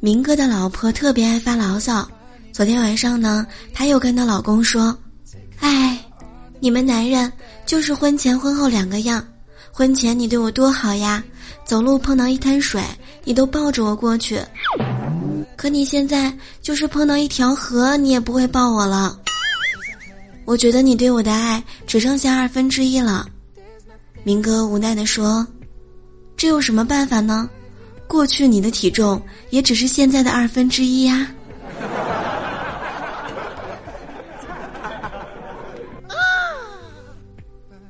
明哥的老婆特别爱发牢骚。昨天晚上呢，她又跟她老公说：“哎，你们男人就是婚前婚后两个样。婚前你对我多好呀，走路碰到一滩水，你都抱着我过去。可你现在就是碰到一条河，你也不会抱我了。我觉得你对我的爱只剩下二分之一了。”明哥无奈地说：“这有什么办法呢？过去你的体重也只是现在的二分之一呀。”